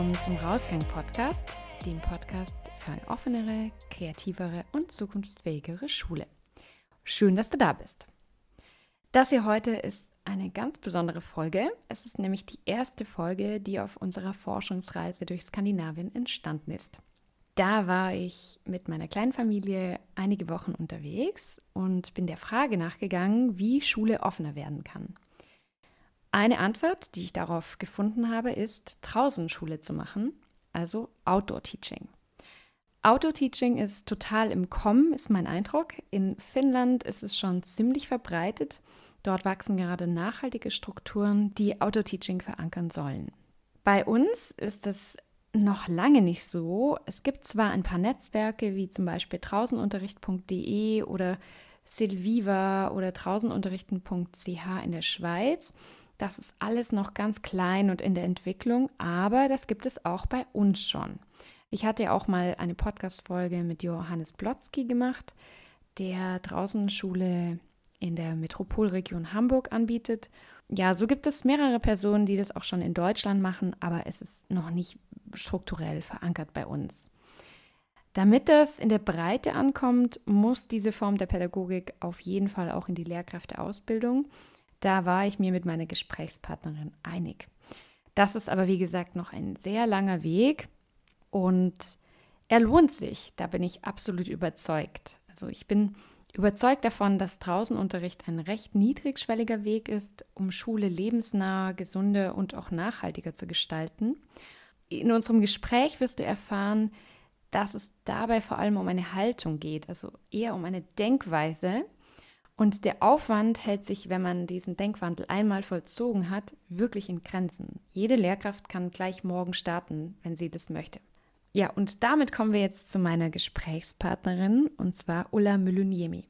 willkommen zum Rausgang-Podcast, dem Podcast für eine offenere, kreativere und zukunftsfähigere Schule. Schön, dass du da bist. Das hier heute ist eine ganz besondere Folge. Es ist nämlich die erste Folge, die auf unserer Forschungsreise durch Skandinavien entstanden ist. Da war ich mit meiner kleinen Familie einige Wochen unterwegs und bin der Frage nachgegangen, wie Schule offener werden kann. Eine Antwort, die ich darauf gefunden habe, ist, draußen Schule zu machen, also Outdoor Teaching. Outdoor Teaching ist total im Kommen, ist mein Eindruck. In Finnland ist es schon ziemlich verbreitet. Dort wachsen gerade nachhaltige Strukturen, die Outdoor Teaching verankern sollen. Bei uns ist es noch lange nicht so. Es gibt zwar ein paar Netzwerke wie zum Beispiel draußenunterricht.de oder Silviva oder draußenunterrichten.ch in der Schweiz. Das ist alles noch ganz klein und in der Entwicklung, aber das gibt es auch bei uns schon. Ich hatte ja auch mal eine Podcast-Folge mit Johannes Blotzky gemacht, der draußen Schule in der Metropolregion Hamburg anbietet. Ja, so gibt es mehrere Personen, die das auch schon in Deutschland machen, aber es ist noch nicht strukturell verankert bei uns. Damit das in der Breite ankommt, muss diese Form der Pädagogik auf jeden Fall auch in die Lehrkräfteausbildung. Da war ich mir mit meiner Gesprächspartnerin einig. Das ist aber, wie gesagt, noch ein sehr langer Weg und er lohnt sich. Da bin ich absolut überzeugt. Also ich bin überzeugt davon, dass Draußenunterricht ein recht niedrigschwelliger Weg ist, um Schule lebensnah, gesunde und auch nachhaltiger zu gestalten. In unserem Gespräch wirst du erfahren, dass es dabei vor allem um eine Haltung geht, also eher um eine Denkweise, und der Aufwand hält sich, wenn man diesen Denkwandel einmal vollzogen hat, wirklich in Grenzen. Jede Lehrkraft kann gleich morgen starten, wenn sie das möchte. Ja, und damit kommen wir jetzt zu meiner Gesprächspartnerin, und zwar Ulla Myllyniemi.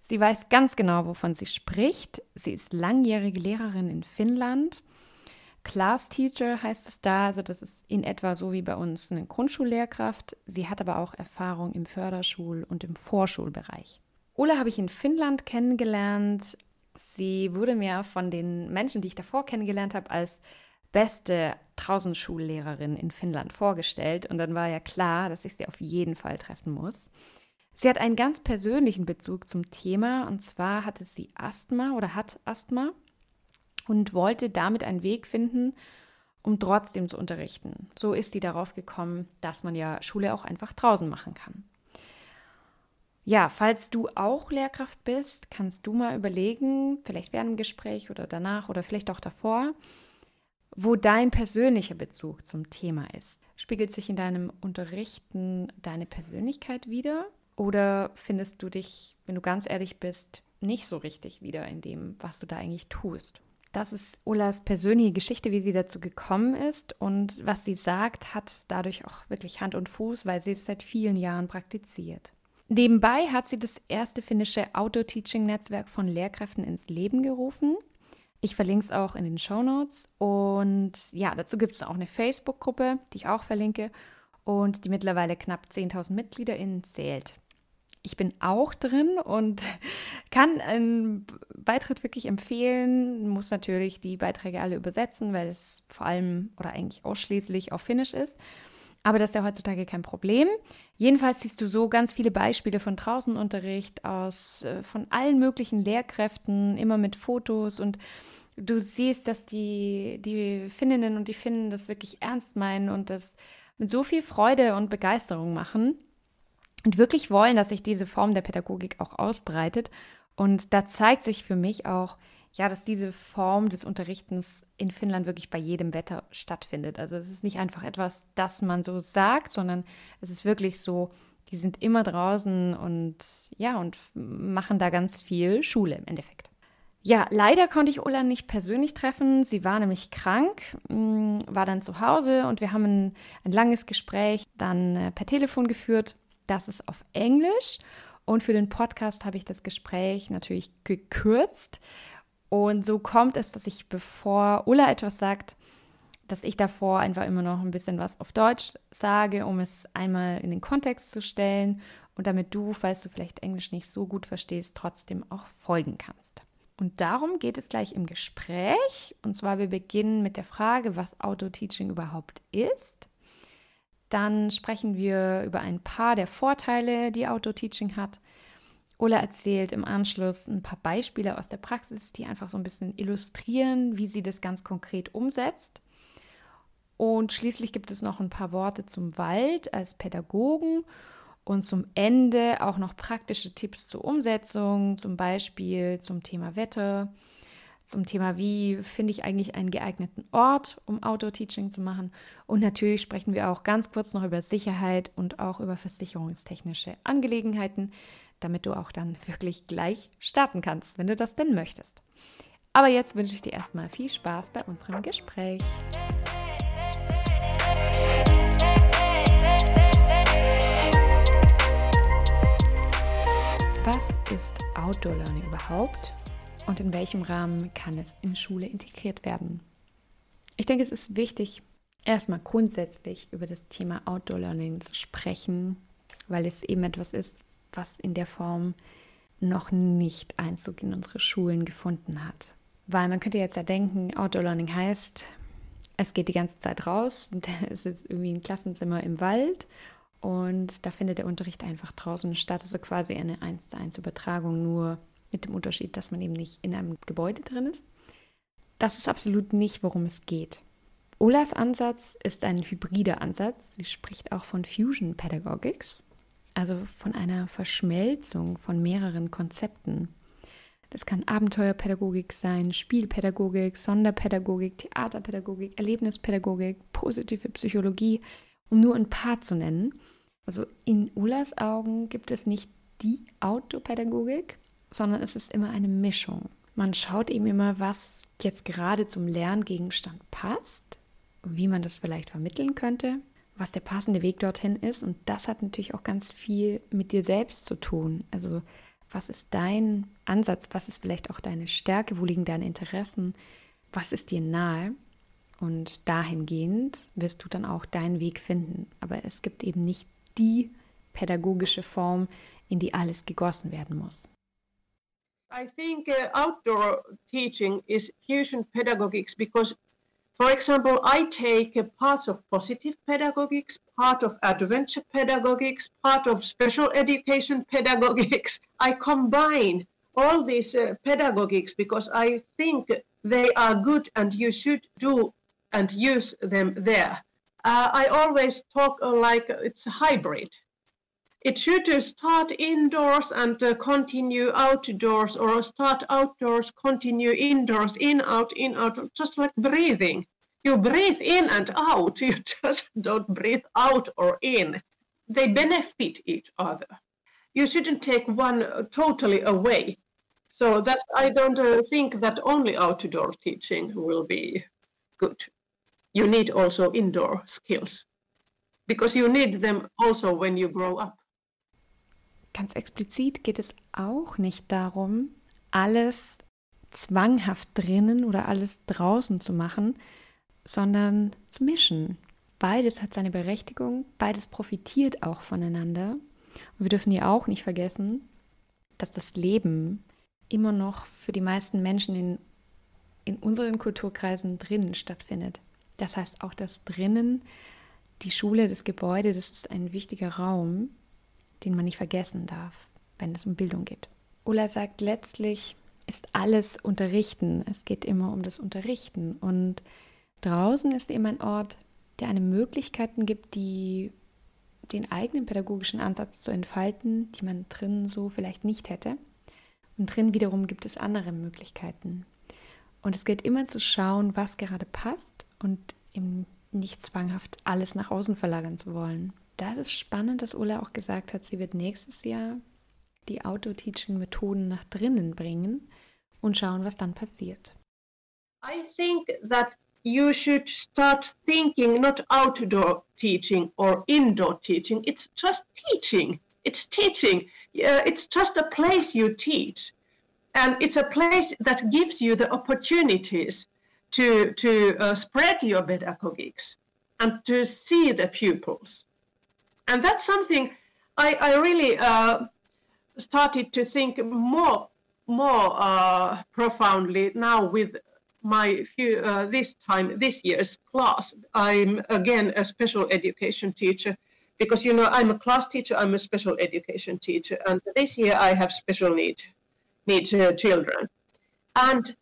Sie weiß ganz genau, wovon sie spricht. Sie ist langjährige Lehrerin in Finnland. Class Teacher heißt es da, also das ist in etwa so wie bei uns eine Grundschullehrkraft. Sie hat aber auch Erfahrung im Förderschul- und im Vorschulbereich. Ulla habe ich in Finnland kennengelernt. Sie wurde mir von den Menschen, die ich davor kennengelernt habe, als beste Draußenschullehrerin in Finnland vorgestellt. Und dann war ja klar, dass ich sie auf jeden Fall treffen muss. Sie hat einen ganz persönlichen Bezug zum Thema. Und zwar hatte sie Asthma oder hat Asthma und wollte damit einen Weg finden, um trotzdem zu unterrichten. So ist sie darauf gekommen, dass man ja Schule auch einfach draußen machen kann. Ja, falls du auch Lehrkraft bist, kannst du mal überlegen, vielleicht während dem Gespräch oder danach oder vielleicht auch davor, wo dein persönlicher Bezug zum Thema ist. Spiegelt sich in deinem Unterrichten deine Persönlichkeit wieder? Oder findest du dich, wenn du ganz ehrlich bist, nicht so richtig wieder in dem, was du da eigentlich tust? Das ist Ullas persönliche Geschichte, wie sie dazu gekommen ist. Und was sie sagt, hat dadurch auch wirklich Hand und Fuß, weil sie es seit vielen Jahren praktiziert. Nebenbei hat sie das erste finnische Outdoor-Teaching-Netzwerk von Lehrkräften ins Leben gerufen. Ich verlinke es auch in den Show Notes. Und ja, dazu gibt es auch eine Facebook-Gruppe, die ich auch verlinke und die mittlerweile knapp 10.000 MitgliederInnen zählt. Ich bin auch drin und kann einen Beitritt wirklich empfehlen. Muss natürlich die Beiträge alle übersetzen, weil es vor allem oder eigentlich ausschließlich auf Finnisch ist. Aber das ist ja heutzutage kein Problem. Jedenfalls siehst du so ganz viele Beispiele von Draußenunterricht aus, äh, von allen möglichen Lehrkräften, immer mit Fotos und du siehst, dass die, die Finninnen und die Finnen das wirklich ernst meinen und das mit so viel Freude und Begeisterung machen und wirklich wollen, dass sich diese Form der Pädagogik auch ausbreitet. Und da zeigt sich für mich auch, ja, dass diese Form des Unterrichtens in Finnland wirklich bei jedem Wetter stattfindet. Also es ist nicht einfach etwas, das man so sagt, sondern es ist wirklich so, die sind immer draußen und ja, und machen da ganz viel Schule im Endeffekt. Ja, leider konnte ich Ulla nicht persönlich treffen. Sie war nämlich krank, mm, war dann zu Hause und wir haben ein, ein langes Gespräch dann äh, per Telefon geführt. Das ist auf Englisch. Und für den Podcast habe ich das Gespräch natürlich gekürzt und so kommt es, dass ich, bevor Ulla etwas sagt, dass ich davor einfach immer noch ein bisschen was auf Deutsch sage, um es einmal in den Kontext zu stellen und damit du, falls du vielleicht Englisch nicht so gut verstehst, trotzdem auch folgen kannst. Und darum geht es gleich im Gespräch. Und zwar, wir beginnen mit der Frage, was Auto-Teaching überhaupt ist. Dann sprechen wir über ein paar der Vorteile, die Auto-Teaching hat. Ulla erzählt im Anschluss ein paar Beispiele aus der Praxis, die einfach so ein bisschen illustrieren, wie sie das ganz konkret umsetzt. Und schließlich gibt es noch ein paar Worte zum Wald als Pädagogen und zum Ende auch noch praktische Tipps zur Umsetzung, zum Beispiel zum Thema Wetter, zum Thema, wie finde ich eigentlich einen geeigneten Ort, um Outdoor-Teaching zu machen. Und natürlich sprechen wir auch ganz kurz noch über Sicherheit und auch über versicherungstechnische Angelegenheiten, damit du auch dann wirklich gleich starten kannst, wenn du das denn möchtest. Aber jetzt wünsche ich dir erstmal viel Spaß bei unserem Gespräch. Was ist Outdoor Learning überhaupt und in welchem Rahmen kann es in Schule integriert werden? Ich denke, es ist wichtig, erstmal grundsätzlich über das Thema Outdoor Learning zu sprechen, weil es eben etwas ist, was in der Form noch nicht Einzug in unsere Schulen gefunden hat. Weil man könnte jetzt ja denken, Outdoor Learning heißt, es geht die ganze Zeit raus und es ist irgendwie ein Klassenzimmer im Wald und da findet der Unterricht einfach draußen statt, also quasi eine 1 zu 1 Übertragung, nur mit dem Unterschied, dass man eben nicht in einem Gebäude drin ist. Das ist absolut nicht, worum es geht. Olas Ansatz ist ein hybrider Ansatz. Sie spricht auch von Fusion Pedagogics, also von einer Verschmelzung von mehreren Konzepten. Das kann Abenteuerpädagogik sein, Spielpädagogik, Sonderpädagogik, Theaterpädagogik, Erlebnispädagogik, positive Psychologie, um nur ein paar zu nennen. Also in Ulas Augen gibt es nicht die Autopädagogik, sondern es ist immer eine Mischung. Man schaut eben immer, was jetzt gerade zum Lerngegenstand passt, wie man das vielleicht vermitteln könnte, was der passende Weg dorthin ist. Und das hat natürlich auch ganz viel mit dir selbst zu tun. Also was ist dein Ansatz? Was ist vielleicht auch deine Stärke? Wo liegen deine Interessen? Was ist dir nahe? Und dahingehend wirst du dann auch deinen Weg finden. Aber es gibt eben nicht die pädagogische Form, in die alles gegossen werden muss. I think uh, outdoor teaching is fusion pedagogics because, for example, I take a part of positive pedagogics, part of adventure pedagogics, part of special education pedagogics. I combine all these uh, pedagogics because I think they are good and you should do and use them there. Uh, I always talk uh, like it's a hybrid. It should uh, start indoors and uh, continue outdoors, or start outdoors, continue indoors, in, out, in, out, just like breathing. You breathe in and out, you just don't breathe out or in. They benefit each other. You shouldn't take one totally away. So that's I don't uh, think that only outdoor teaching will be good you need also indoor skills because you need them also when you grow up. Ganz explizit geht es auch nicht darum, alles zwanghaft drinnen oder alles draußen zu machen, sondern zu mischen. Beides hat seine Berechtigung, beides profitiert auch voneinander. Und wir dürfen ja auch nicht vergessen, dass das Leben immer noch für die meisten Menschen in, in unseren Kulturkreisen drinnen stattfindet. Das heißt, auch das drinnen, die Schule, das Gebäude, das ist ein wichtiger Raum, den man nicht vergessen darf, wenn es um Bildung geht. Ulla sagt, letztlich ist alles Unterrichten. Es geht immer um das Unterrichten. Und draußen ist eben ein Ort, der einem Möglichkeiten gibt, die den eigenen pädagogischen Ansatz zu entfalten, die man drin so vielleicht nicht hätte. Und drin wiederum gibt es andere Möglichkeiten. Und es gilt immer zu schauen, was gerade passt und eben nicht zwanghaft alles nach außen verlagern zu wollen. Das ist spannend, dass Ulla auch gesagt hat, sie wird nächstes Jahr die Auto-Teaching-Methoden nach drinnen bringen und schauen, was dann passiert. I think that you should start thinking not outdoor teaching or indoor teaching. It's just teaching. It's teaching. Uh, it's just a place you teach. And it's a place that gives you the opportunities to, to uh, spread your pedagogics and to see the pupils. And that's something I, I really uh, started to think more, more uh, profoundly now with my few uh, this time this year's class. I'm again a special education teacher because you know I'm a class teacher. I'm a special education teacher, and this year I have special need need uh, children, and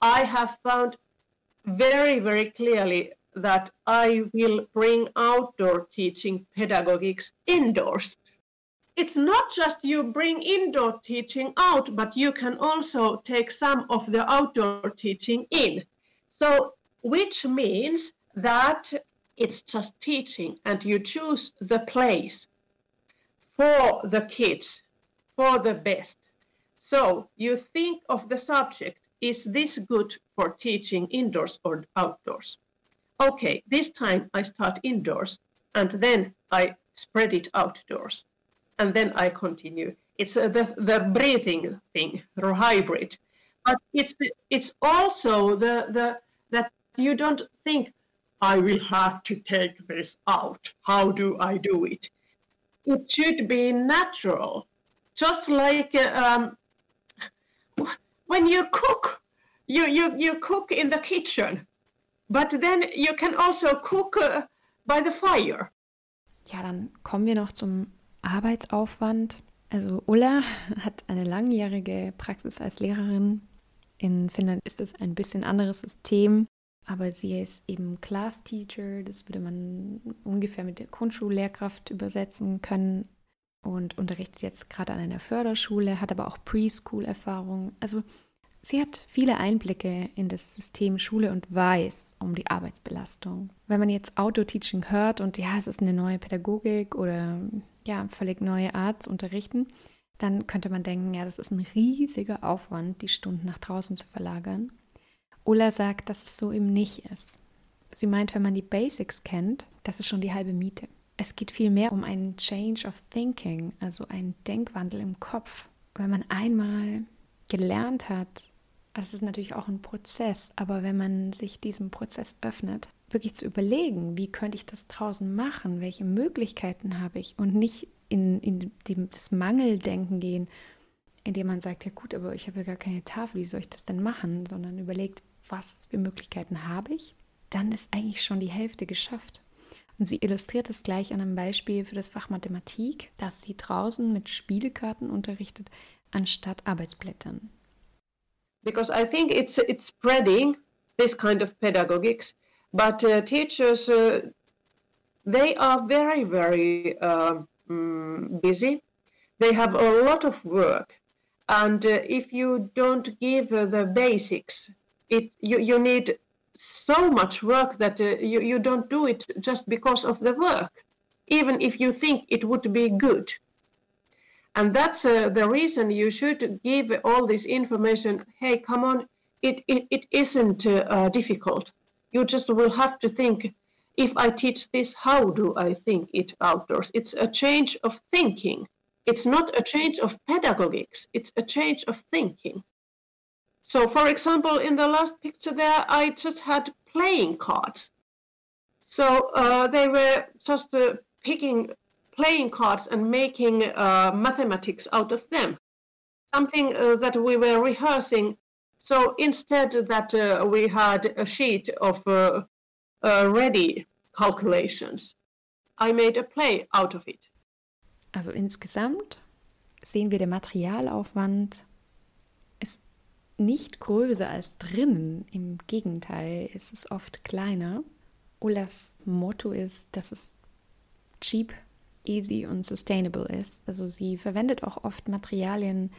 I have found very very clearly that I will bring outdoor teaching pedagogics indoors it's not just you bring indoor teaching out, but you can also take some of the outdoor teaching in. So, which means that it's just teaching and you choose the place for the kids, for the best. So, you think of the subject is this good for teaching indoors or outdoors? Okay, this time I start indoors and then I spread it outdoors and then I continue. It's uh, the, the breathing thing, or hybrid. But it's it's also the, the that you don't think I will have to take this out. How do I do it? It should be natural, just like uh, um, when you cook. You, you, you cook in the kitchen, but then you can also cook uh, by the fire. Ja, dann kommen wir noch zum Arbeitsaufwand. Also Ulla hat eine langjährige Praxis als Lehrerin. In Finnland ist es ein bisschen anderes System, aber sie ist eben Class Teacher, das würde man ungefähr mit der Grundschullehrkraft übersetzen können und unterrichtet jetzt gerade an einer Förderschule, hat aber auch Preschool-Erfahrung. Also Sie hat viele Einblicke in das System Schule und weiß um die Arbeitsbelastung. Wenn man jetzt Auto-Teaching hört und ja, es ist eine neue Pädagogik oder ja, völlig neue Art zu unterrichten, dann könnte man denken, ja, das ist ein riesiger Aufwand, die Stunden nach draußen zu verlagern. Ulla sagt, dass es so eben nicht ist. Sie meint, wenn man die Basics kennt, das ist schon die halbe Miete. Es geht vielmehr um einen Change of Thinking, also einen Denkwandel im Kopf. Wenn man einmal gelernt hat, das ist natürlich auch ein Prozess, aber wenn man sich diesem Prozess öffnet, wirklich zu überlegen, wie könnte ich das draußen machen, welche Möglichkeiten habe ich und nicht in, in die, das Mangeldenken gehen, indem man sagt, ja gut, aber ich habe ja gar keine Tafel, wie soll ich das denn machen, sondern überlegt, was für Möglichkeiten habe ich, dann ist eigentlich schon die Hälfte geschafft. Und sie illustriert es gleich an einem Beispiel für das Fach Mathematik, dass sie draußen mit Spielkarten unterrichtet, anstatt Arbeitsblättern. Because I think it's it's spreading this kind of pedagogics, but uh, teachers uh, they are very very uh, mm, busy. They have a lot of work, and uh, if you don't give uh, the basics, it you, you need so much work that uh, you, you don't do it just because of the work, even if you think it would be good. And that's uh, the reason you should give all this information. Hey, come on, it, it, it isn't uh, uh, difficult. You just will have to think if I teach this, how do I think it outdoors? It's a change of thinking. It's not a change of pedagogics, it's a change of thinking. So, for example, in the last picture there, I just had playing cards. So uh, they were just uh, picking playing cards and making uh, mathematics out of them. Something uh, that we were rehearsing. So instead that uh, we had a sheet of uh, uh, ready calculations, I made a play out of it. Also insgesamt sehen wir, der Materialaufwand ist nicht größer als drinnen. Im Gegenteil, es ist oft kleiner. Ullas Motto ist, dass es cheap easy und sustainable ist. Also sie verwendet auch oft Materialien,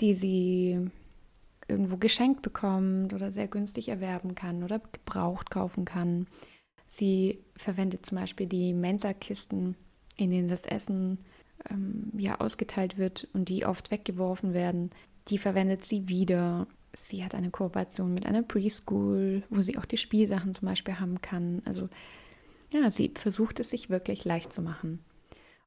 die sie irgendwo geschenkt bekommt oder sehr günstig erwerben kann oder gebraucht kaufen kann. Sie verwendet zum Beispiel die Mensa-Kisten, in denen das Essen ähm, ja ausgeteilt wird und die oft weggeworfen werden. Die verwendet sie wieder. Sie hat eine Kooperation mit einer Preschool, wo sie auch die Spielsachen zum Beispiel haben kann. Also ja, sie versucht es sich wirklich leicht zu machen.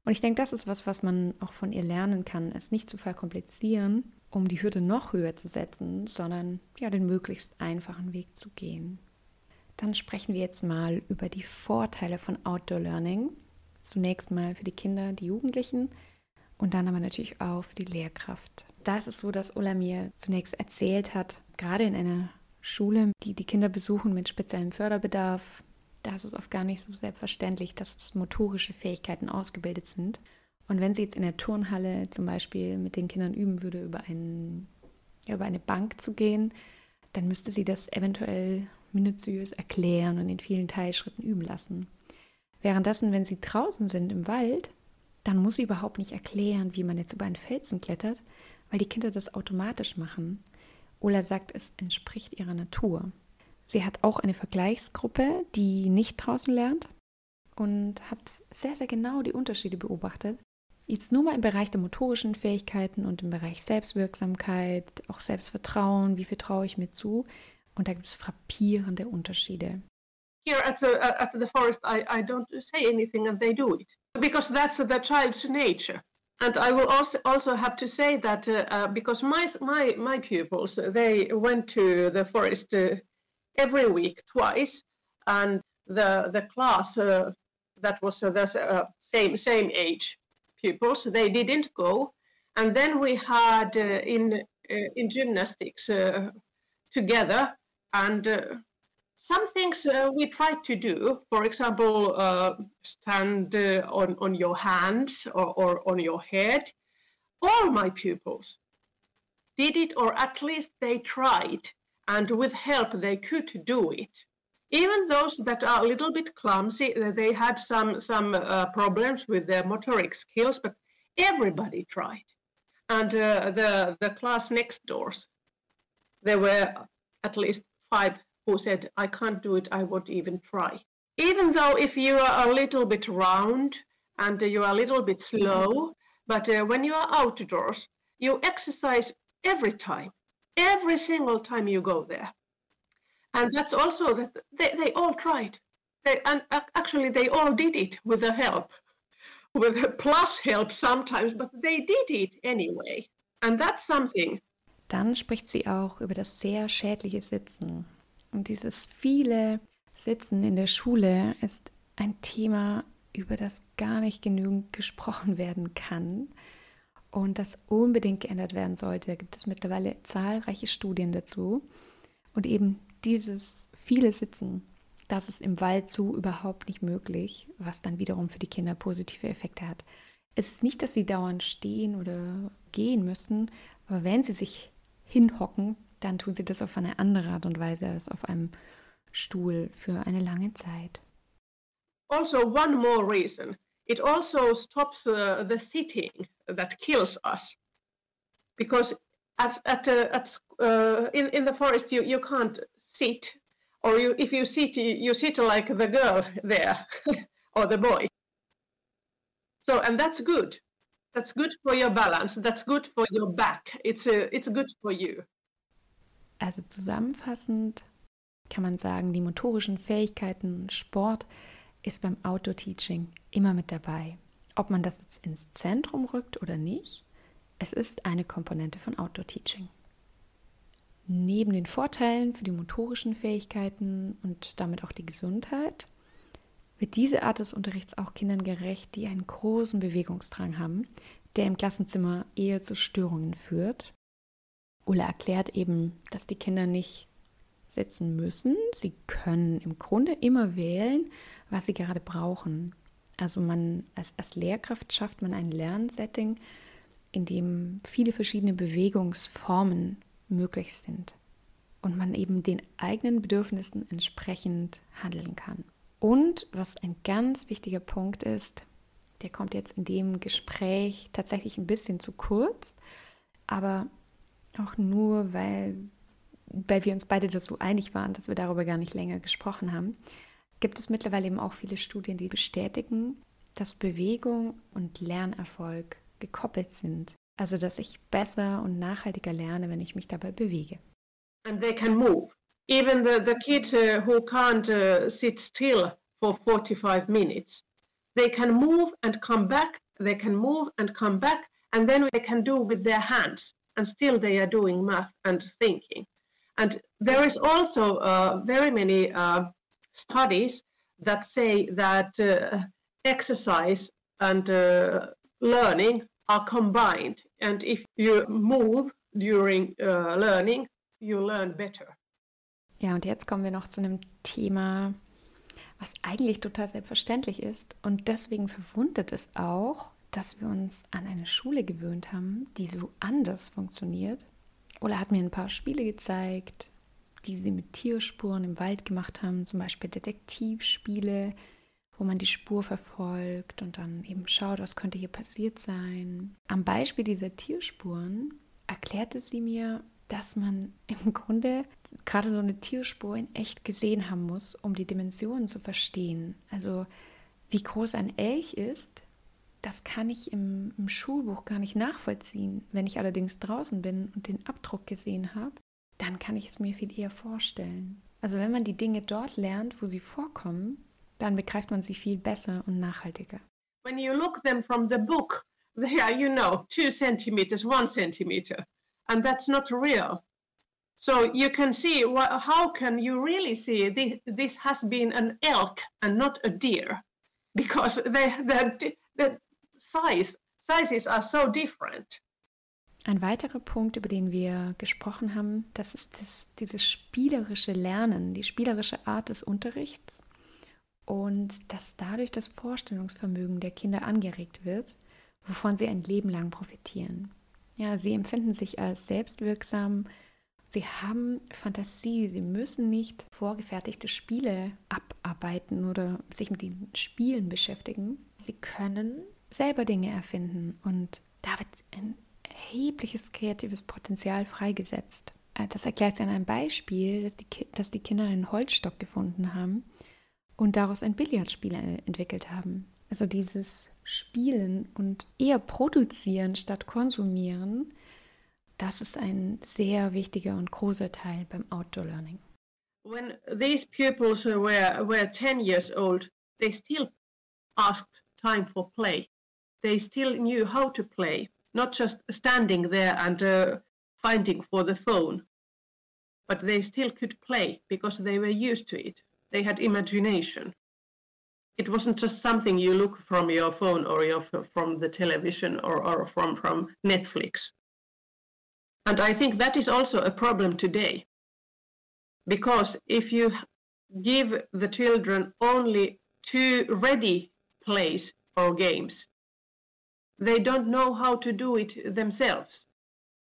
Und ich denke, das ist was, was man auch von ihr lernen kann, es nicht zu verkomplizieren, um die Hürde noch höher zu setzen, sondern ja, den möglichst einfachen Weg zu gehen. Dann sprechen wir jetzt mal über die Vorteile von Outdoor Learning. Zunächst mal für die Kinder, die Jugendlichen und dann aber natürlich auch für die Lehrkraft. Da ist es so, dass Ulla mir zunächst erzählt hat, gerade in einer Schule, die die Kinder besuchen mit speziellem Förderbedarf, da ist es oft gar nicht so selbstverständlich, dass motorische Fähigkeiten ausgebildet sind. Und wenn sie jetzt in der Turnhalle zum Beispiel mit den Kindern üben würde, über, einen, über eine Bank zu gehen, dann müsste sie das eventuell minutiös erklären und in vielen Teilschritten üben lassen. Währenddessen, wenn sie draußen sind im Wald, dann muss sie überhaupt nicht erklären, wie man jetzt über einen Felsen klettert, weil die Kinder das automatisch machen. Ola sagt, es entspricht ihrer Natur. Sie hat auch eine Vergleichsgruppe, die nicht draußen lernt und hat sehr, sehr genau die Unterschiede beobachtet. Jetzt nur mal im Bereich der motorischen Fähigkeiten und im Bereich Selbstwirksamkeit, auch Selbstvertrauen, wie viel traue ich mir zu. Und da gibt es frappierende Unterschiede. Here at the, at the forest, I, I don't say anything and they do it because that's the child's nature. And I will also also have to say that uh, uh, because my my my pupils they went to the forest uh, every week twice, and the the class uh, that was uh, the uh, same same age pupils they didn't go, and then we had in in gymnastics together and some things uh, we tried to do, for example, uh, stand uh, on, on your hands or, or on your head. All my pupils did it, or at least they tried, and with help they could do it. Even those that are a little bit clumsy, uh, they had some, some uh, problems with their motoric skills, but everybody tried. And uh, the, the class next doors, there were at least five who said, I can't do it, I won't even try. Even though if you are a little bit round and you are a little bit slow, but uh, when you are outdoors, you exercise every time, every single time you go there. And that's also that they, they all tried. They, and actually, they all did it with the help, with plus help sometimes, but they did it anyway. And that's something. Dann spricht sie auch über das sehr schädliche Sitzen. Und dieses viele Sitzen in der Schule ist ein Thema, über das gar nicht genügend gesprochen werden kann und das unbedingt geändert werden sollte. Da gibt es mittlerweile zahlreiche Studien dazu. Und eben dieses viele Sitzen, das ist im Wald so überhaupt nicht möglich, was dann wiederum für die Kinder positive Effekte hat. Es ist nicht, dass sie dauernd stehen oder gehen müssen, aber wenn sie sich hinhocken, dann tun sie das auf eine andere Art und Weise als auf einem Stuhl für eine lange Zeit. Also one more reason. It also stops uh, the sitting that kills us. Because at, at, uh, at uh, in, in the forest you, you can't sit or you, if you sit you sit like the girl there or the boy. So and that's good. That's good for your balance. That's good for your back. It's uh, it's good for you. Also zusammenfassend kann man sagen, die motorischen Fähigkeiten, Sport ist beim Outdoor-Teaching immer mit dabei. Ob man das jetzt ins Zentrum rückt oder nicht, es ist eine Komponente von Outdoor-Teaching. Neben den Vorteilen für die motorischen Fähigkeiten und damit auch die Gesundheit wird diese Art des Unterrichts auch Kindern gerecht, die einen großen Bewegungsdrang haben, der im Klassenzimmer eher zu Störungen führt Ulla erklärt eben, dass die Kinder nicht sitzen müssen. Sie können im Grunde immer wählen, was sie gerade brauchen. Also man als, als Lehrkraft schafft man ein Lernsetting, in dem viele verschiedene Bewegungsformen möglich sind und man eben den eigenen Bedürfnissen entsprechend handeln kann. Und was ein ganz wichtiger Punkt ist, der kommt jetzt in dem Gespräch tatsächlich ein bisschen zu kurz, aber auch nur, weil, weil wir uns beide das so einig waren, dass wir darüber gar nicht länger gesprochen haben, gibt es mittlerweile eben auch viele Studien, die bestätigen, dass Bewegung und Lernerfolg gekoppelt sind. Also dass ich besser und nachhaltiger lerne, wenn ich mich dabei bewege. And they can move. Even the, the kids uh, who can't uh, sit still for 45 minutes, they can move and come back, they can move and come back, and then they can do with their hands. and still they are doing math and thinking. And there is also uh, very many uh, studies that say that uh, exercise and uh, learning are combined. And if you move during uh, learning, you learn better. Ja, und jetzt kommen wir noch zu einem Thema, was eigentlich total selbstverständlich ist. Und deswegen verwundert es auch, dass wir uns an eine Schule gewöhnt haben, die so anders funktioniert. Ola hat mir ein paar Spiele gezeigt, die sie mit Tierspuren im Wald gemacht haben, zum Beispiel Detektivspiele, wo man die Spur verfolgt und dann eben schaut, was könnte hier passiert sein. Am Beispiel dieser Tierspuren erklärte sie mir, dass man im Grunde gerade so eine Tierspur in echt gesehen haben muss, um die Dimensionen zu verstehen. Also wie groß ein Elch ist, das kann ich im, im, Schulbuch gar nicht nachvollziehen. Wenn ich allerdings draußen bin und den Abdruck gesehen habe, dann kann ich es mir viel eher vorstellen. Also wenn man die Dinge dort lernt, wo sie vorkommen, dann begreift man sie viel besser und nachhaltiger. When you look them from the book, they are, you know, two centimeters, one centimeter, and that's not real. So you can see how can you really see this, this has been an elk and not a deer because the, the, the size, sizes are so different. Ein weiterer Punkt, über den wir gesprochen haben, das ist das, dieses spielerische Lernen, die spielerische Art des Unterrichts und dass dadurch das Vorstellungsvermögen der Kinder angeregt wird, wovon sie ein Leben lang profitieren. Ja, sie empfinden sich als selbstwirksam, sie haben Fantasie, sie müssen nicht vorgefertigte Spiele abarbeiten oder sich mit den Spielen beschäftigen. Sie können selber Dinge erfinden und da wird ein erhebliches kreatives Potenzial freigesetzt. Äh, das erklärt sie an einem Beispiel, dass die, dass die Kinder einen Holzstock gefunden haben und daraus ein Billardspiel entwickelt haben. Also dieses Spielen und eher produzieren statt konsumieren, das ist ein sehr wichtiger und großer Teil beim Outdoor Learning. When these pupils were, were 10 years old, they still asked time for play. They still knew how to play, not just standing there and uh, finding for the phone, but they still could play because they were used to it. They had imagination. It wasn't just something you look from your phone or your, from the television or, or from, from Netflix. And I think that is also a problem today. Because if you give the children only two ready plays or games, they don't know how to do it themselves.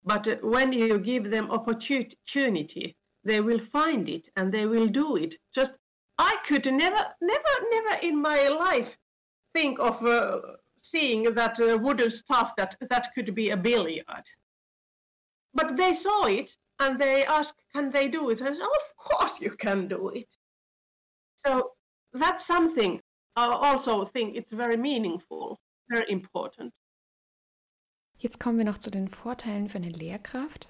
But when you give them opportunity, they will find it and they will do it. Just I could never, never, never in my life think of uh, seeing that uh, wooden stuff that that could be a billiard. But they saw it and they asked, "Can they do it?" I said, "Of course you can do it." So that's something I also think it's very meaningful, very important. Jetzt kommen wir noch zu den Vorteilen für eine Lehrkraft.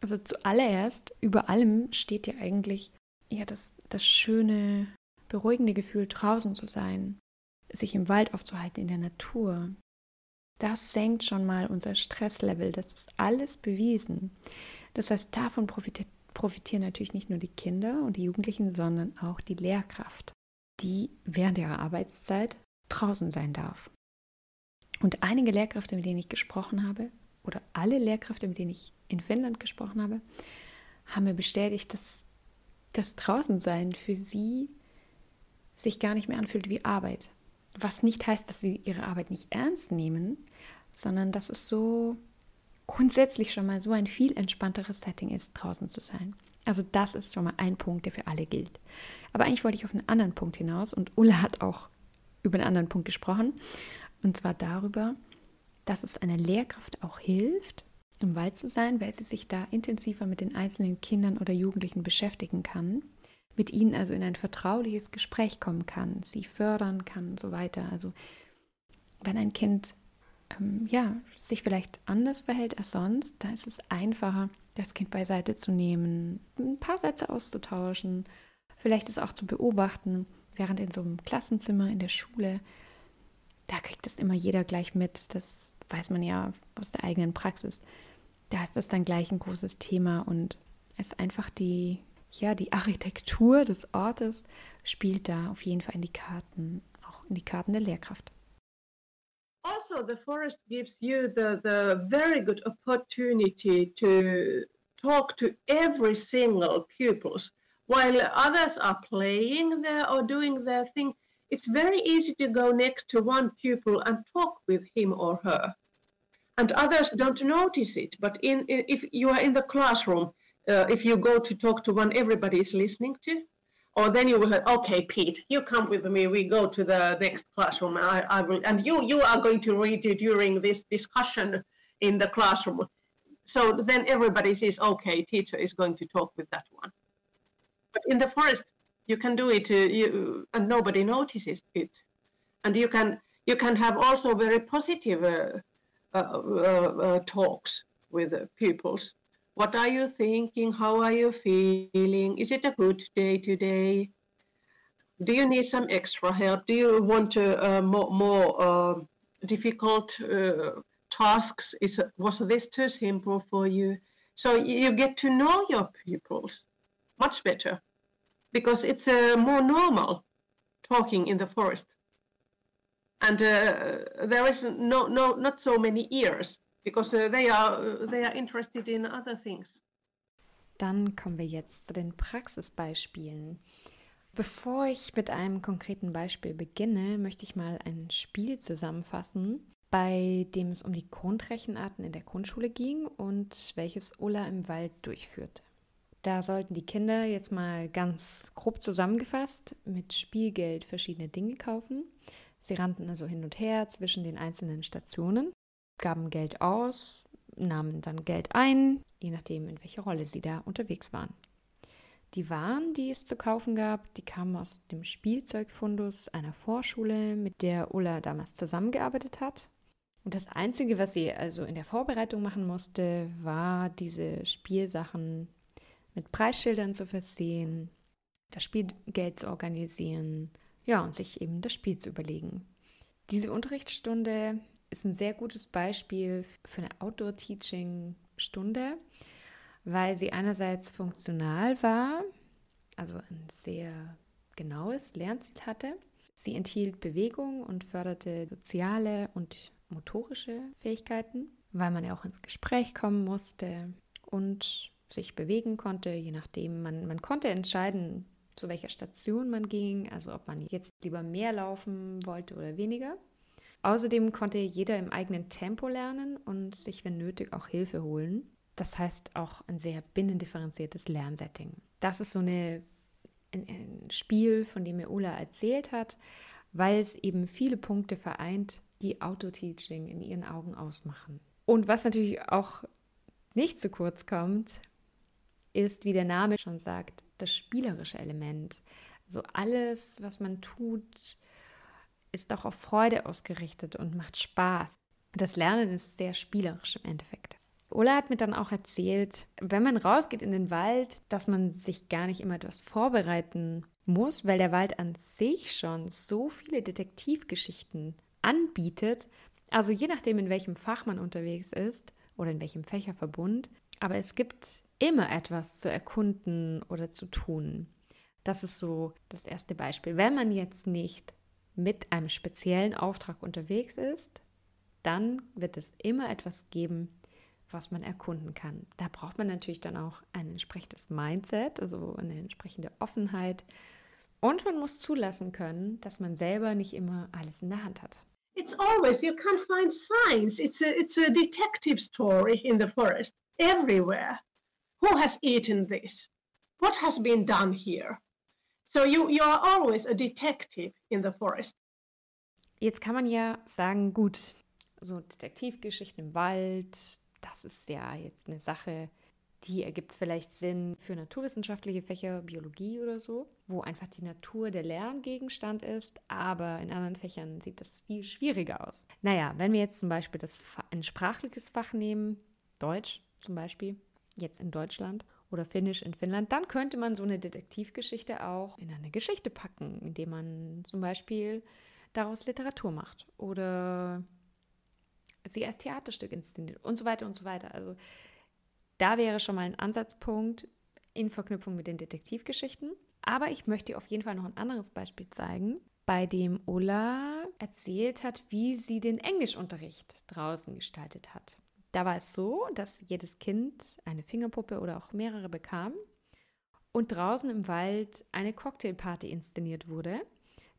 Also zuallererst, über allem steht ja eigentlich ja, das, das schöne, beruhigende Gefühl, draußen zu sein, sich im Wald aufzuhalten, in der Natur. Das senkt schon mal unser Stresslevel. Das ist alles bewiesen. Das heißt, davon profitiert, profitieren natürlich nicht nur die Kinder und die Jugendlichen, sondern auch die Lehrkraft, die während ihrer Arbeitszeit draußen sein darf. Und einige Lehrkräfte, mit denen ich gesprochen habe, oder alle Lehrkräfte, mit denen ich in Finnland gesprochen habe, haben mir bestätigt, dass das Draußensein für sie sich gar nicht mehr anfühlt wie Arbeit. Was nicht heißt, dass sie ihre Arbeit nicht ernst nehmen, sondern dass es so grundsätzlich schon mal so ein viel entspannteres Setting ist, draußen zu sein. Also das ist schon mal ein Punkt, der für alle gilt. Aber eigentlich wollte ich auf einen anderen Punkt hinaus und Ulla hat auch über einen anderen Punkt gesprochen. Und zwar darüber, dass es einer Lehrkraft auch hilft, im Wald zu sein, weil sie sich da intensiver mit den einzelnen Kindern oder Jugendlichen beschäftigen kann, mit ihnen also in ein vertrauliches Gespräch kommen kann, sie fördern kann und so weiter. Also wenn ein Kind ähm, ja, sich vielleicht anders verhält als sonst, dann ist es einfacher, das Kind beiseite zu nehmen, ein paar Sätze auszutauschen, vielleicht es auch zu beobachten, während in so einem Klassenzimmer in der Schule da kriegt es immer jeder gleich mit. Das weiß man ja aus der eigenen Praxis. Da ist das dann gleich ein großes Thema und es ist einfach die, ja, die Architektur des Ortes spielt da auf jeden Fall in die Karten, auch in die Karten der Lehrkraft. Also the forest gives you the, the very good opportunity to talk to every single pupils while others are playing there or doing their thing it's very easy to go next to one pupil and talk with him or her and others don't notice it but in, in if you are in the classroom uh, if you go to talk to one everybody is listening to or then you will say, okay, Pete, you come with me. We go to the next classroom. I, I will, and you you are going to read it during this discussion in the classroom. So then everybody says, okay, teacher is going to talk with that one. But in the forest, you can do it, uh, you, and nobody notices it, and you can you can have also very positive uh, uh, uh, talks with pupils what are you thinking? How are you feeling? Is it a good day today? Do you need some extra help? Do you want uh, more, more uh, difficult tasks? Is was this too simple for you? So you get to know your pupils much better because it's uh, more normal talking in the forest, and uh, there is no no not so many ears because uh, they are they are interested in other things. Dann kommen wir jetzt zu den Praxisbeispielen. Bevor ich mit einem konkreten Beispiel beginne, möchte ich mal ein Spiel zusammenfassen, bei dem es um die Grundrechenarten in der Grundschule ging und welches Ulla im Wald durchführte. Da sollten die Kinder jetzt mal ganz grob zusammengefasst mit Spielgeld verschiedene Dinge kaufen. Sie rannten also hin und her zwischen den einzelnen Stationen gaben Geld aus, nahmen dann Geld ein, je nachdem, in welcher Rolle sie da unterwegs waren. Die Waren, die es zu kaufen gab, die kamen aus dem Spielzeugfundus einer Vorschule, mit der Ulla damals zusammengearbeitet hat. Und das Einzige, was sie also in der Vorbereitung machen musste, war diese Spielsachen mit Preisschildern zu versehen, das Spielgeld zu organisieren, ja, und sich eben das Spiel zu überlegen. Diese Unterrichtsstunde ist ein sehr gutes Beispiel für eine Outdoor-Teaching-Stunde, weil sie einerseits funktional war, also ein sehr genaues Lernziel hatte. Sie enthielt Bewegung und förderte soziale und motorische Fähigkeiten, weil man ja auch ins Gespräch kommen musste und sich bewegen konnte, je nachdem. Man, man konnte entscheiden, zu welcher Station man ging, also ob man jetzt lieber mehr laufen wollte oder weniger. Außerdem konnte jeder im eigenen Tempo lernen und sich, wenn nötig, auch Hilfe holen. Das heißt auch ein sehr binnendifferenziertes Lernsetting. Das ist so eine, ein, ein Spiel, von dem mir Ulla erzählt hat, weil es eben viele Punkte vereint, die Auto-Teaching in ihren Augen ausmachen. Und was natürlich auch nicht zu kurz kommt, ist, wie der Name schon sagt, das spielerische Element. So alles, was man tut, ist auch auf Freude ausgerichtet und macht Spaß. Das Lernen ist sehr spielerisch im Endeffekt. Ola hat mir dann auch erzählt, wenn man rausgeht in den Wald, dass man sich gar nicht immer etwas vorbereiten muss, weil der Wald an sich schon so viele Detektivgeschichten anbietet. Also je nachdem, in welchem Fach man unterwegs ist oder in welchem Fächerverbund. Aber es gibt immer etwas zu erkunden oder zu tun. Das ist so das erste Beispiel. Wenn man jetzt nicht mit einem speziellen Auftrag unterwegs ist, dann wird es immer etwas geben, was man erkunden kann. Da braucht man natürlich dann auch ein entsprechendes Mindset, also eine entsprechende Offenheit. Und man muss zulassen können, dass man selber nicht immer alles in der Hand hat. It's always, you can't find signs. It's a, it's a detective story in the forest, everywhere. Who has eaten this? What has been done here? So you, you are always a detective in the forest. Jetzt kann man ja sagen, gut, so Detektivgeschichten im Wald, das ist ja jetzt eine Sache, die ergibt vielleicht Sinn für naturwissenschaftliche Fächer, Biologie oder so, wo einfach die Natur der Lerngegenstand ist, aber in anderen Fächern sieht das viel schwieriger aus. Naja, wenn wir jetzt zum Beispiel das, ein sprachliches Fach nehmen, Deutsch zum Beispiel, jetzt in Deutschland, oder Finnisch in Finnland, dann könnte man so eine Detektivgeschichte auch in eine Geschichte packen, indem man zum Beispiel daraus Literatur macht oder sie als Theaterstück inszeniert und so weiter und so weiter. Also da wäre schon mal ein Ansatzpunkt in Verknüpfung mit den Detektivgeschichten. Aber ich möchte auf jeden Fall noch ein anderes Beispiel zeigen, bei dem Ulla erzählt hat, wie sie den Englischunterricht draußen gestaltet hat. Da war es so, dass jedes Kind eine Fingerpuppe oder auch mehrere bekam und draußen im Wald eine Cocktailparty inszeniert wurde.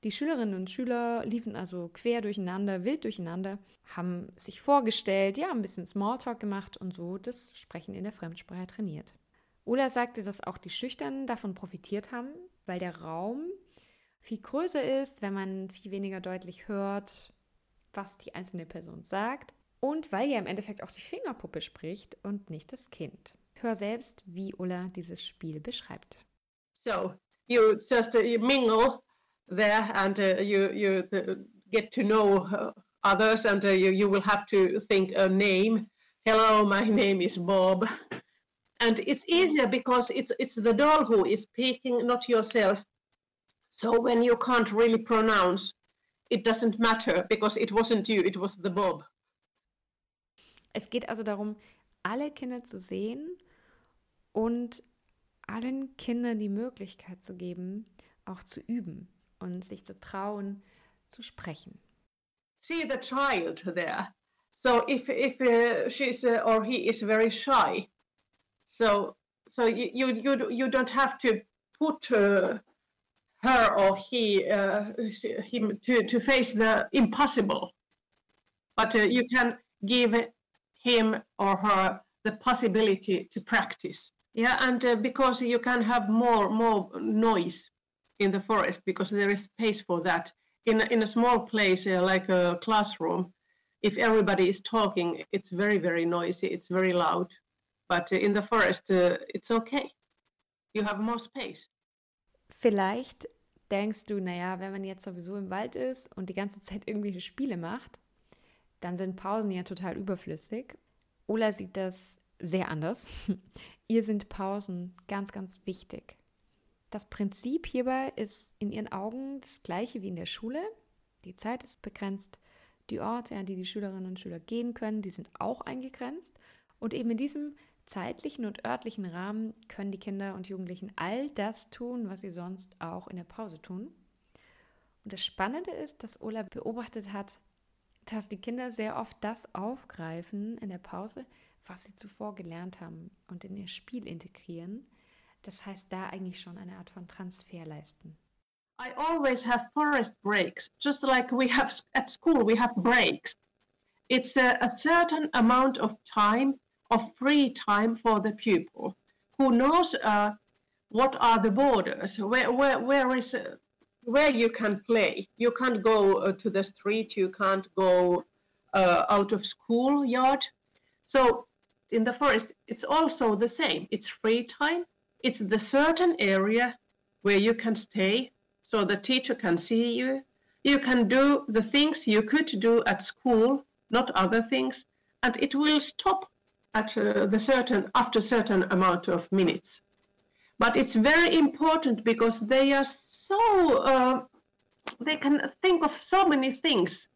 Die Schülerinnen und Schüler liefen also quer durcheinander, wild durcheinander, haben sich vorgestellt, ja, ein bisschen Smalltalk gemacht und so das Sprechen in der Fremdsprache trainiert. Ulla sagte, dass auch die Schüchternen davon profitiert haben, weil der Raum viel größer ist, wenn man viel weniger deutlich hört, was die einzelne Person sagt und weil ja im Endeffekt auch die Fingerpuppe spricht und nicht das Kind. Hör selbst, wie Ulla dieses Spiel beschreibt. So, you just uh, you mingle there and uh, you you uh, get to know uh, others and uh, you you will have to think a name. Hello, my name is Bob. And it's easier because it's it's the doll who is speaking, not yourself. So when you can't really pronounce, it doesn't matter because it wasn't you, it was the Bob. Es geht also darum, alle Kinder zu sehen und allen Kindern die Möglichkeit zu geben, auch zu üben und sich zu trauen, zu sprechen. See the child there. So if if uh, she's uh, or he is very shy, so so you you you, don't have to put uh, her or he uh, him to to face the impossible, but uh, you can give him or her the possibility to practice. Yeah, and uh, because you can have more more noise in the forest because there is space for that. In in a small place uh, like a classroom, if everybody is talking, it's very very noisy. It's very loud. But uh, in the forest, uh, it's okay. You have more space. Vielleicht denkst du, naja, wenn man jetzt sowieso im Wald ist und die ganze Zeit irgendwelche Spiele macht, dann sind Pausen ja total überflüssig. Ola sieht das sehr anders. Ihr sind Pausen ganz, ganz wichtig. Das Prinzip hierbei ist in ihren Augen das gleiche wie in der Schule. Die Zeit ist begrenzt. Die Orte, an die die Schülerinnen und Schüler gehen können, die sind auch eingegrenzt. Und eben in diesem zeitlichen und örtlichen Rahmen können die Kinder und Jugendlichen all das tun, was sie sonst auch in der Pause tun. Und das Spannende ist, dass Ola beobachtet hat, dass die Kinder sehr oft das aufgreifen in der Pause, was sie zuvor gelernt haben und in ihr Spiel integrieren. Das heißt, da eigentlich schon eine Art von Transfer leisten. I always have forest breaks, just like we have at school, we have breaks. It's a, a certain amount of time, of free time for the pupil who knows uh, what are the borders, where, where, where is uh, where you can play. You can't go uh, to the street, you can't go uh, out of school yard. So in the forest, it's also the same. It's free time. It's the certain area where you can stay so the teacher can see you. You can do the things you could do at school, not other things, and it will stop at uh, the certain after certain amount of minutes. But it's very important because they are so uh, they can think of so many things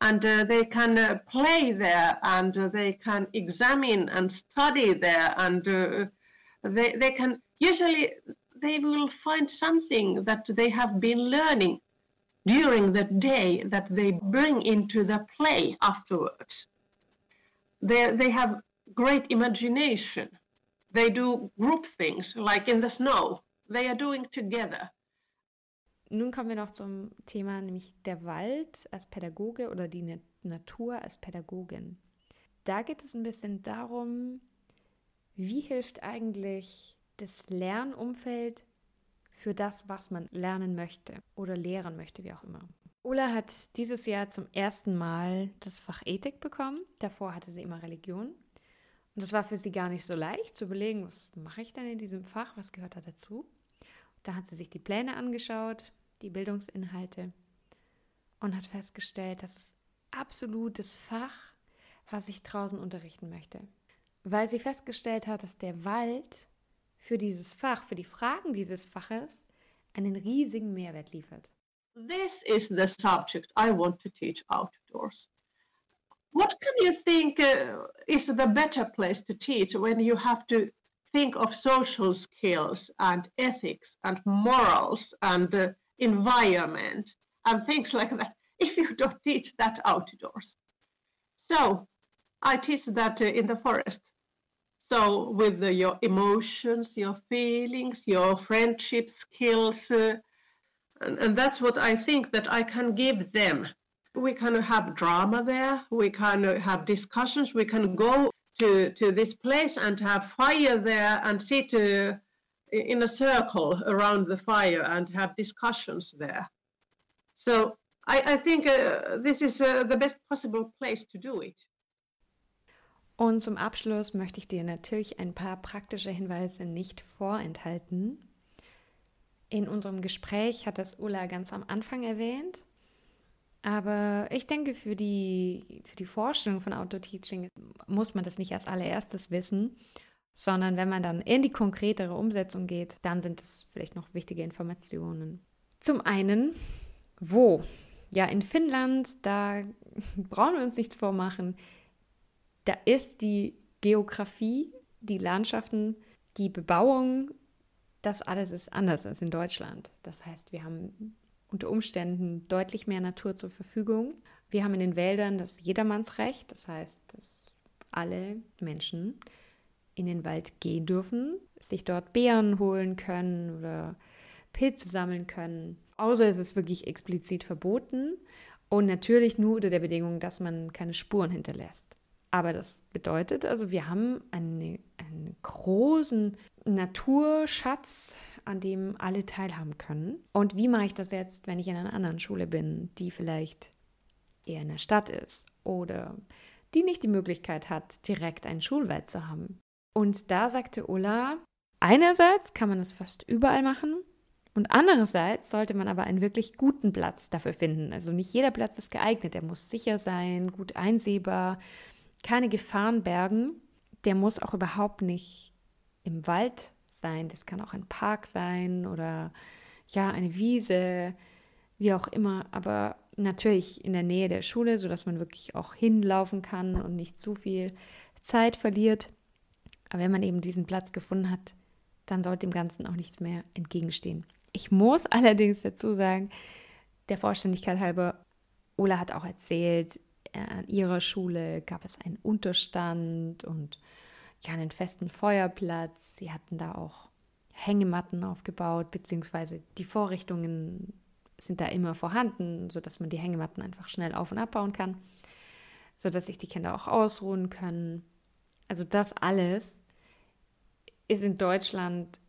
and uh, they can uh, play there and uh, they can examine and study there and uh, they, they can usually they will find something that they have been learning during the day that they bring into the play afterwards. They, they have great imagination. They do group things like in the snow. They are doing together Nun kommen wir noch zum Thema, nämlich der Wald als Pädagoge oder die Natur als Pädagogin. Da geht es ein bisschen darum, wie hilft eigentlich das Lernumfeld für das, was man lernen möchte oder lehren möchte, wie auch immer. Ola hat dieses Jahr zum ersten Mal das Fach Ethik bekommen. Davor hatte sie immer Religion. Und es war für sie gar nicht so leicht zu überlegen, was mache ich denn in diesem Fach, was gehört da dazu. Da hat sie sich die Pläne angeschaut, die Bildungsinhalte und hat festgestellt, dass es absolut das Fach, was ich draußen unterrichten möchte. Weil sie festgestellt hat, dass der Wald für dieses Fach, für die Fragen dieses Faches einen riesigen Mehrwert liefert. This is the subject I want to teach outdoors. What can you think uh, is the better place to teach when you have to think of social skills and ethics and morals and uh, environment and things like that if you don't teach that outdoors. So I teach that uh, in the forest. So with the, your emotions, your feelings, your friendship skills, uh, and, and that's what I think that I can give them. We can have drama there. We can have discussions. We can go to, to this place and have fire there and sit uh, in a circle around the fire and have discussions there. So I, I think uh, this is uh, the best possible place to do it. Und zum Abschluss möchte ich dir natürlich ein paar praktische Hinweise nicht vorenthalten. In unserem Gespräch hat das Ulla ganz am Anfang erwähnt. Aber ich denke, für die, für die Vorstellung von Outdoor-Teaching muss man das nicht als allererstes wissen, sondern wenn man dann in die konkretere Umsetzung geht, dann sind es vielleicht noch wichtige Informationen. Zum einen, wo? Ja, in Finnland, da brauchen wir uns nichts vormachen. Da ist die Geografie, die Landschaften, die Bebauung, das alles ist anders als in Deutschland. Das heißt, wir haben unter Umständen deutlich mehr Natur zur Verfügung. Wir haben in den Wäldern das Jedermannsrecht, das heißt, dass alle Menschen in den Wald gehen dürfen, sich dort Beeren holen können oder Pilze sammeln können. Außer es ist wirklich explizit verboten und natürlich nur unter der Bedingung, dass man keine Spuren hinterlässt. Aber das bedeutet also, wir haben eine, einen großen Naturschatz, an dem alle teilhaben können. Und wie mache ich das jetzt, wenn ich in einer anderen Schule bin, die vielleicht eher in der Stadt ist oder die nicht die Möglichkeit hat, direkt einen Schulwald zu haben? Und da sagte Ulla, einerseits kann man es fast überall machen und andererseits sollte man aber einen wirklich guten Platz dafür finden. Also nicht jeder Platz ist geeignet, der muss sicher sein, gut einsehbar, keine Gefahren bergen. Der muss auch überhaupt nicht im Wald sein. Das kann auch ein Park sein oder ja, eine Wiese, wie auch immer. Aber natürlich in der Nähe der Schule, sodass man wirklich auch hinlaufen kann und nicht zu viel Zeit verliert. Aber wenn man eben diesen Platz gefunden hat, dann sollte dem Ganzen auch nichts mehr entgegenstehen. Ich muss allerdings dazu sagen, der Vollständigkeit halber, Ola hat auch erzählt, an ihrer Schule gab es einen Unterstand und ja, einen festen Feuerplatz. Sie hatten da auch Hängematten aufgebaut, beziehungsweise die Vorrichtungen sind da immer vorhanden, sodass man die Hängematten einfach schnell auf- und abbauen kann, sodass sich die Kinder auch ausruhen können. Also das alles ist in Deutschland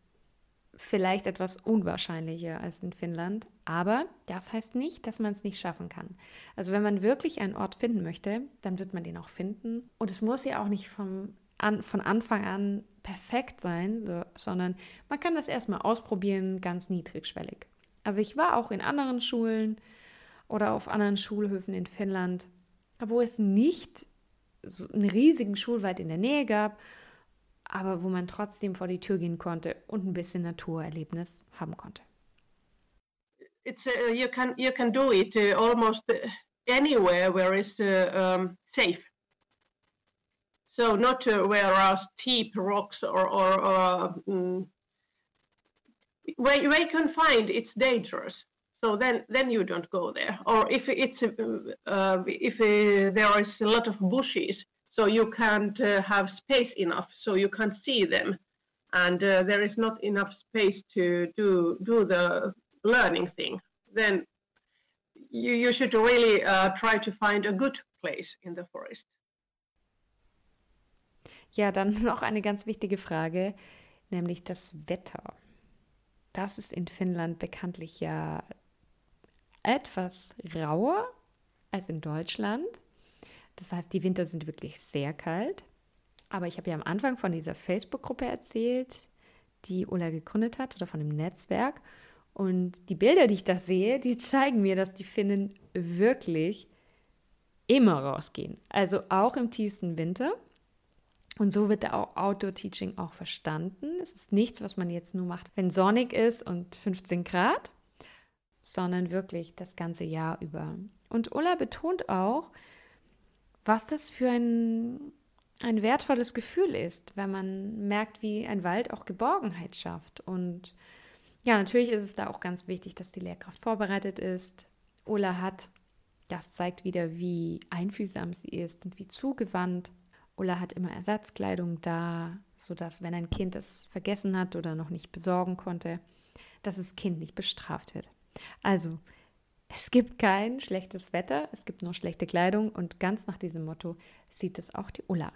vielleicht etwas unwahrscheinlicher als in Finnland, aber das heißt nicht, dass man es nicht schaffen kann. Also wenn man wirklich einen Ort finden möchte, dann wird man den auch finden. Und es muss ja auch nicht vom, an, von Anfang an perfekt sein, so, sondern man kann das erstmal ausprobieren, ganz niedrigschwellig. Also ich war auch in anderen Schulen oder auf anderen Schulhöfen in Finnland, wo es nicht so einen riesigen Schulwald in der Nähe gab aber wo man trotzdem vor die Tür gehen konnte und ein bisschen Naturerlebnis haben konnte. It's uh, you can you can do it uh, almost uh, anywhere where it's uh, um, safe. So not uh, where are steep rocks or or, or um, where, where you can find it's dangerous. So then then you don't go there. Or if it's uh, if there is a lot of bushes, so you can't uh, have space enough so you can't see them. And uh, there is not enough space to do do the learning thing. Then you, you should really uh, try to find a good place in the forest. Ja dann noch eine ganz wichtige frage nämlich das wetter. Das ist in Finnland bekanntlich ja etwas rauer als in Deutschland das heißt, die Winter sind wirklich sehr kalt. Aber ich habe ja am Anfang von dieser Facebook-Gruppe erzählt, die Ulla gegründet hat oder von dem Netzwerk. Und die Bilder, die ich da sehe, die zeigen mir, dass die Finnen wirklich immer rausgehen. Also auch im tiefsten Winter. Und so wird der Outdoor-Teaching auch verstanden. Es ist nichts, was man jetzt nur macht, wenn sonnig ist und 15 Grad, sondern wirklich das ganze Jahr über. Und Ulla betont auch, was das für ein, ein wertvolles Gefühl ist, wenn man merkt, wie ein Wald auch Geborgenheit schafft. Und ja, natürlich ist es da auch ganz wichtig, dass die Lehrkraft vorbereitet ist Ulla hat. Das zeigt wieder, wie einfühlsam sie ist und wie zugewandt. Ulla hat immer Ersatzkleidung da, sodass, wenn ein Kind es vergessen hat oder noch nicht besorgen konnte, dass das Kind nicht bestraft wird. Also, es gibt kein schlechtes Wetter, es gibt nur schlechte Kleidung und ganz nach diesem Motto sieht es auch die Ulla.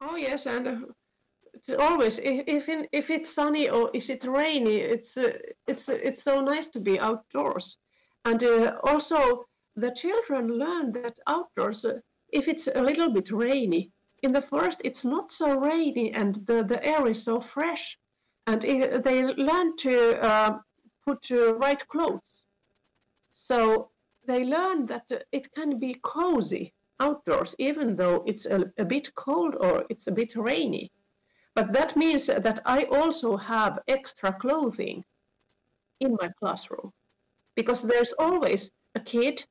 Oh yes, and uh, always if if it's sunny or is it rainy, it's uh, it's uh, it's so nice to be outdoors, and uh, also the children learn that outdoors, uh, if it's a little bit rainy, in the forest it's not so rainy and the the air is so fresh, and they learn to uh, put right clothes so they learn that it can be cozy outdoors, even though it's a, a bit cold or it's a bit rainy. But that means that I also have extra clothing in my classroom because there's always a kid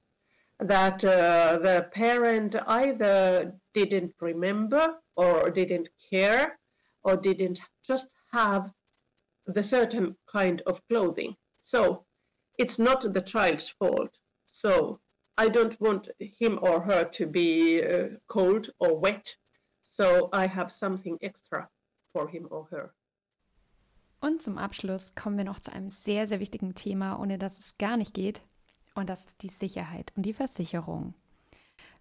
that uh, the parent either didn't remember or didn't care or didn't just have the certain kind of clothing. So it's not the child's fault. So I don't want him or her to be uh, cold or wet. So I have something extra for him or her. Und zum Abschluss kommen wir noch zu einem sehr, sehr wichtigen Thema, ohne dass es gar nicht geht. Und das ist die Sicherheit und die Versicherung.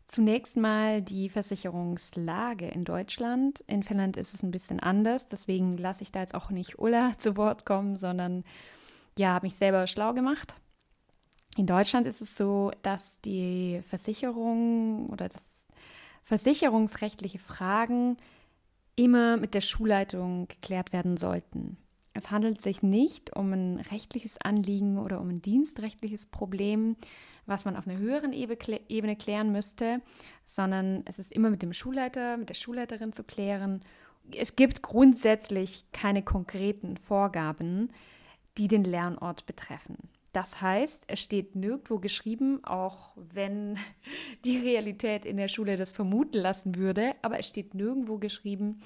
Zunächst mal die Versicherungslage in Deutschland. In Finnland ist es ein bisschen anders, deswegen lasse ich da jetzt auch nicht Ulla zu Wort kommen, sondern ja, habe mich selber schlau gemacht. In Deutschland ist es so, dass die Versicherung oder das versicherungsrechtliche Fragen immer mit der Schulleitung geklärt werden sollten. Es handelt sich nicht um ein rechtliches Anliegen oder um ein dienstrechtliches Problem, was man auf einer höheren Ebene klären müsste, sondern es ist immer mit dem Schulleiter, mit der Schulleiterin zu klären. Es gibt grundsätzlich keine konkreten Vorgaben, die den Lernort betreffen. Das heißt, es steht nirgendwo geschrieben, auch wenn die Realität in der Schule das vermuten lassen würde, aber es steht nirgendwo geschrieben,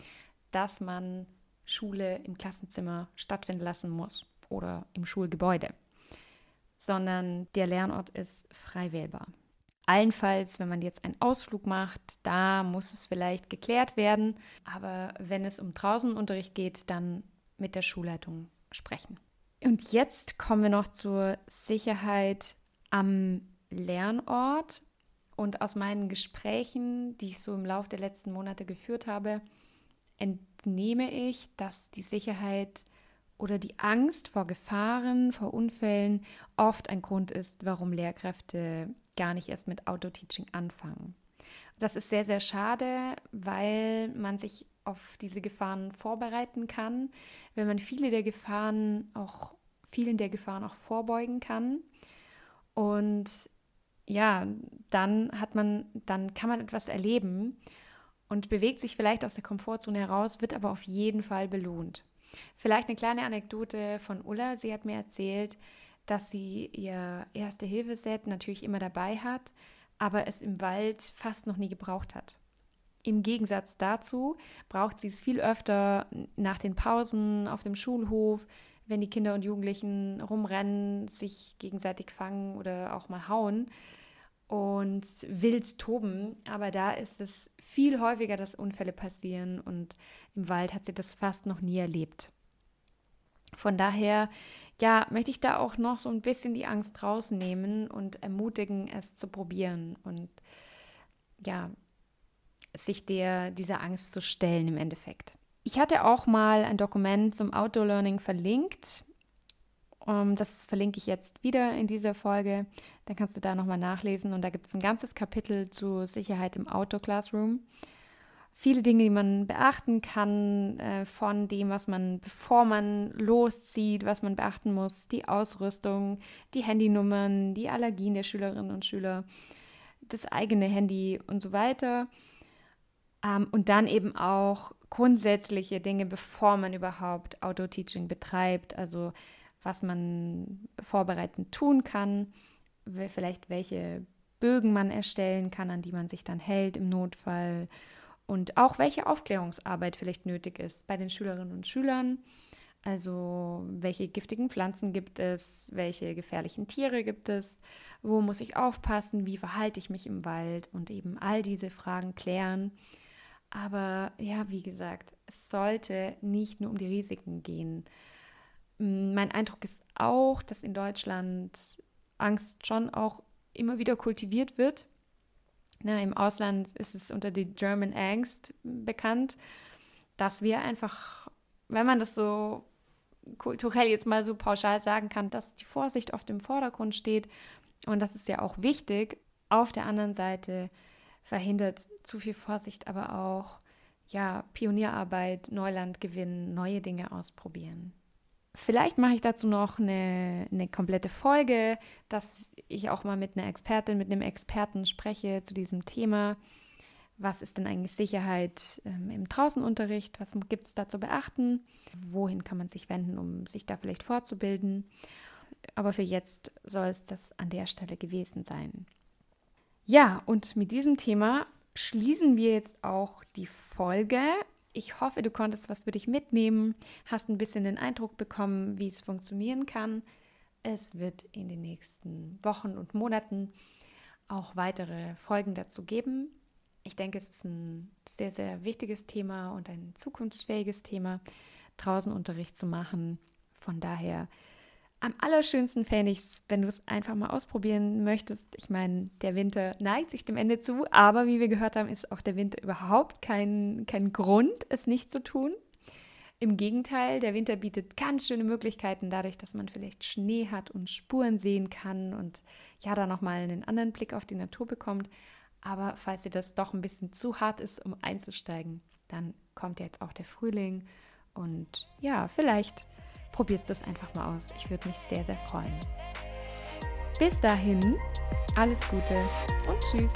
dass man Schule im Klassenzimmer stattfinden lassen muss oder im Schulgebäude, sondern der Lernort ist frei wählbar. Allenfalls, wenn man jetzt einen Ausflug macht, da muss es vielleicht geklärt werden, aber wenn es um Draußenunterricht geht, dann mit der Schulleitung sprechen. Und jetzt kommen wir noch zur Sicherheit am Lernort. Und aus meinen Gesprächen, die ich so im Laufe der letzten Monate geführt habe, entnehme ich, dass die Sicherheit oder die Angst vor Gefahren, vor Unfällen oft ein Grund ist, warum Lehrkräfte gar nicht erst mit Autoteaching anfangen. Das ist sehr, sehr schade, weil man sich auf diese Gefahren vorbereiten kann, wenn man viele der Gefahren auch, vielen der Gefahren auch vorbeugen kann. Und ja, dann hat man, dann kann man etwas erleben und bewegt sich vielleicht aus der Komfortzone heraus, wird aber auf jeden Fall belohnt. Vielleicht eine kleine Anekdote von Ulla. Sie hat mir erzählt, dass sie ihr Erste-Hilfe-Set natürlich immer dabei hat, aber es im Wald fast noch nie gebraucht hat. Im Gegensatz dazu braucht sie es viel öfter nach den Pausen auf dem Schulhof, wenn die Kinder und Jugendlichen rumrennen, sich gegenseitig fangen oder auch mal hauen und wild toben. Aber da ist es viel häufiger, dass Unfälle passieren und im Wald hat sie das fast noch nie erlebt. Von daher, ja, möchte ich da auch noch so ein bisschen die Angst rausnehmen und ermutigen, es zu probieren und ja, sich der, dieser Angst zu stellen im Endeffekt. Ich hatte auch mal ein Dokument zum Outdoor Learning verlinkt. Ähm, das verlinke ich jetzt wieder in dieser Folge. Dann kannst du da nochmal nachlesen. Und da gibt es ein ganzes Kapitel zu Sicherheit im Outdoor Classroom. Viele Dinge, die man beachten kann, äh, von dem, was man, bevor man loszieht, was man beachten muss, die Ausrüstung, die Handynummern, die Allergien der Schülerinnen und Schüler, das eigene Handy und so weiter. Ähm, und dann eben auch grundsätzliche Dinge, bevor man überhaupt Auto-Teaching betreibt, also was man vorbereitend tun kann, vielleicht welche Bögen man erstellen kann, an die man sich dann hält im Notfall und auch welche Aufklärungsarbeit vielleicht nötig ist bei den Schülerinnen und Schülern, Also welche giftigen Pflanzen gibt es, welche gefährlichen Tiere gibt es, wo muss ich aufpassen, wie verhalte ich mich im Wald und eben all diese Fragen klären. Aber ja, wie gesagt, es sollte nicht nur um die Risiken gehen. Mein Eindruck ist auch, dass in Deutschland Angst schon auch immer wieder kultiviert wird. Na, Im Ausland ist es unter die German Angst bekannt, dass wir einfach, wenn man das so kulturell jetzt mal so pauschal sagen kann, dass die Vorsicht oft im Vordergrund steht. Und das ist ja auch wichtig. Auf der anderen Seite verhindert zu viel Vorsicht aber auch ja, Pionierarbeit, Neuland gewinnen, neue Dinge ausprobieren. Vielleicht mache ich dazu noch eine, eine komplette Folge, dass ich auch mal mit einer Expertin, mit einem Experten spreche zu diesem Thema was ist denn eigentlich Sicherheit ähm, im Draußenunterricht, was gibt es da zu beachten, wohin kann man sich wenden, um sich da vielleicht fortzubilden. Aber für jetzt soll es das an der Stelle gewesen sein. Ja, und mit diesem Thema schließen wir jetzt auch die Folge. Ich hoffe, du konntest was für dich mitnehmen, hast ein bisschen den Eindruck bekommen, wie es funktionieren kann. Es wird in den nächsten Wochen und Monaten auch weitere Folgen dazu geben ich denke, es ist ein sehr, sehr wichtiges Thema und ein zukunftsfähiges Thema, draußen Unterricht zu machen. Von daher am allerschönsten fände ich es, wenn du es einfach mal ausprobieren möchtest. Ich meine, der Winter neigt sich dem Ende zu, aber wie wir gehört haben, ist auch der Winter überhaupt kein, kein Grund, es nicht zu tun. Im Gegenteil, der Winter bietet ganz schöne Möglichkeiten, dadurch, dass man vielleicht Schnee hat und Spuren sehen kann und ja, da nochmal einen anderen Blick auf die Natur bekommt. Aber falls dir das doch ein bisschen zu hart ist, um einzusteigen, dann kommt jetzt auch der Frühling. Und ja, vielleicht probierst du es einfach mal aus. Ich würde mich sehr, sehr freuen. Bis dahin, alles Gute und tschüss.